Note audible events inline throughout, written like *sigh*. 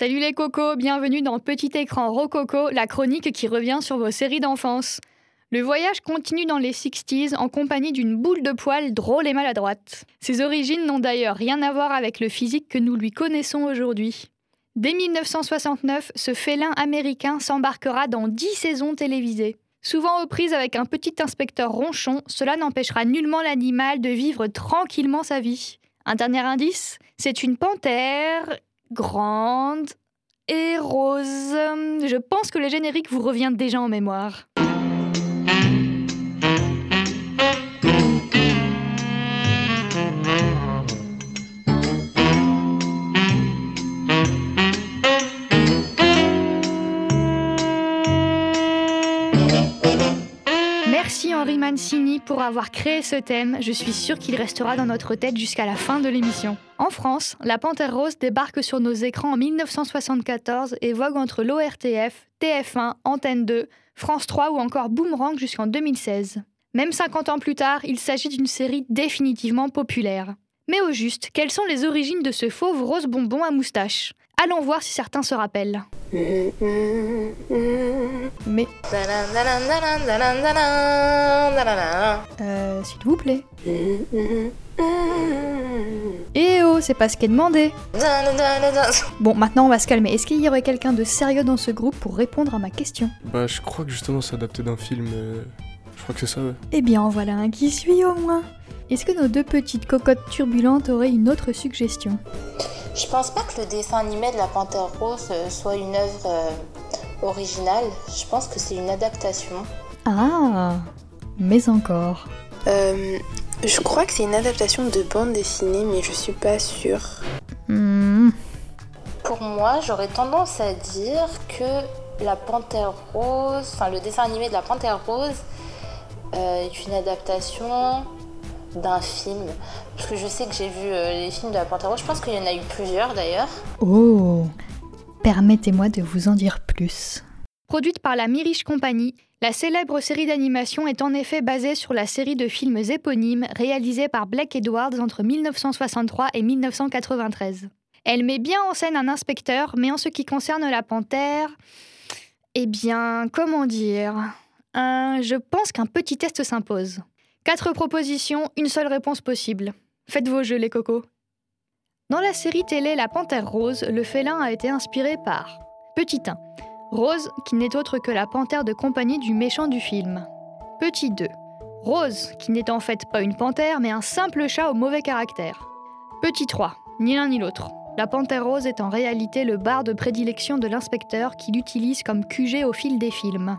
Salut les cocos, bienvenue dans Petit écran Rococo, la chronique qui revient sur vos séries d'enfance. Le voyage continue dans les 60s en compagnie d'une boule de poils drôle et maladroite. Ses origines n'ont d'ailleurs rien à voir avec le physique que nous lui connaissons aujourd'hui. Dès 1969, ce félin américain s'embarquera dans 10 saisons télévisées. Souvent aux prises avec un petit inspecteur ronchon, cela n'empêchera nullement l'animal de vivre tranquillement sa vie. Un dernier indice, c'est une panthère grande et rose. Je pense que le générique vous revient déjà en mémoire. Pour avoir créé ce thème. Je suis sûre qu'il restera dans notre tête jusqu'à la fin de l'émission. En France, La Panthère Rose débarque sur nos écrans en 1974 et vogue entre l'ORTF, TF1, Antenne 2, France 3 ou encore Boomerang jusqu'en 2016. Même 50 ans plus tard, il s'agit d'une série définitivement populaire. Mais au juste, quelles sont les origines de ce fauve rose bonbon à moustache? Allons voir si certains se rappellent. Mais. Euh, s'il vous plaît. Eh oh, c'est pas ce qui est demandé. Bon, maintenant on va se calmer. Est-ce qu'il y aurait quelqu'un de sérieux dans ce groupe pour répondre à ma question Bah, je crois que justement c'est adapté d'un film. euh, Je crois que c'est ça, ouais. Eh bien, en voilà un qui suit au moins. Est-ce que nos deux petites cocottes turbulentes auraient une autre suggestion? Je pense pas que le dessin animé de la Panthère Rose euh, soit une œuvre euh, originale. Je pense que c'est une adaptation. Ah, mais encore. Euh, je crois que c'est une adaptation de bande dessinée, mais je suis pas sûre. Hmm, Pour moi, j'aurais tendance à dire que la Panthère Rose, enfin le dessin animé de la Panthère Rose, euh, est une adaptation d'un film. Parce que je sais que j'ai vu euh, les films de la Panthère. Je pense qu'il y en a eu plusieurs d'ailleurs. Oh Permettez-moi de vous en dire plus. Produite par la Miriche Company, la célèbre série d'animation est en effet basée sur la série de films éponymes réalisée par Blake Edwards entre 1963 et 1993. Elle met bien en scène un inspecteur, mais en ce qui concerne la panthère, eh bien, comment dire? Euh, Je pense qu'un petit test s'impose. Quatre propositions, une seule réponse possible. Faites vos jeux, les cocos. Dans la série télé La Panthère Rose, le félin a été inspiré par Petit 1. Rose, qui n'est autre que la panthère de compagnie du méchant du film. Petit 2. Rose, qui n'est en fait pas une panthère, mais un simple chat au mauvais caractère. Petit 3. Ni l'un ni l'autre. La panthère rose est en réalité le bar de prédilection de l'inspecteur qui l'utilise comme QG au fil des films.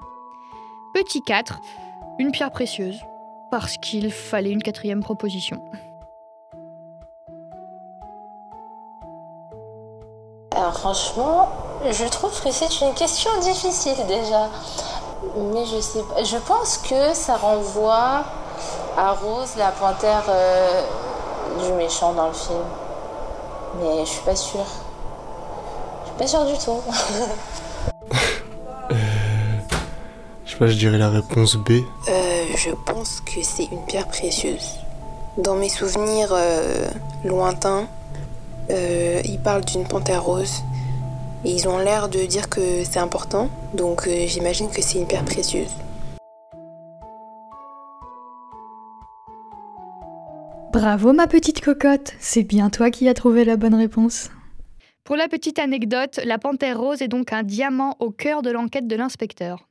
Petit 4. Une pierre précieuse. Parce qu'il fallait une quatrième proposition. Alors franchement, je trouve que c'est une question difficile déjà. Mais je sais pas. Je pense que ça renvoie à Rose, la panthère euh, du méchant dans le film. Mais je suis pas sûre. Je suis pas sûre du tout. *laughs* Je sais pas, je dirais la réponse B. Euh, je pense que c'est une pierre précieuse. Dans mes souvenirs euh, lointains, euh, ils parlent d'une panthère rose. Et ils ont l'air de dire que c'est important, donc euh, j'imagine que c'est une pierre précieuse. Bravo ma petite cocotte, c'est bien toi qui as trouvé la bonne réponse. Pour la petite anecdote, la panthère rose est donc un diamant au cœur de l'enquête de l'inspecteur.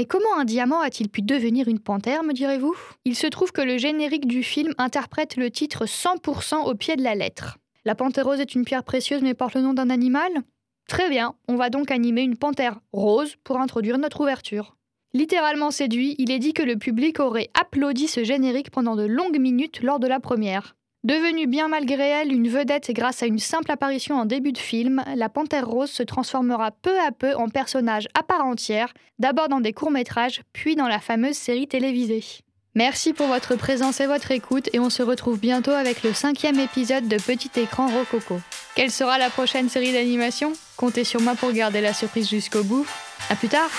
Mais comment un diamant a-t-il pu devenir une panthère, me direz-vous? Il se trouve que le générique du film interprète le titre 100% au pied de la lettre. La panthère rose est une pierre précieuse mais porte le nom d'un animal? Très bien, on va donc animer une panthère rose pour introduire notre ouverture. Littéralement séduit, il est dit que le public aurait applaudi ce générique pendant de longues minutes lors de la première. Devenue bien malgré elle une vedette grâce à une simple apparition en début de film, la Panthère Rose se transformera peu à peu en personnage à part entière, d'abord dans des courts-métrages, puis dans la fameuse série télévisée. Merci pour votre présence et votre écoute et on se retrouve bientôt avec le cinquième épisode de Petit Écran Rococo. Quelle sera la prochaine série d'animation? Comptez sur moi pour garder la surprise jusqu'au bout. À plus tard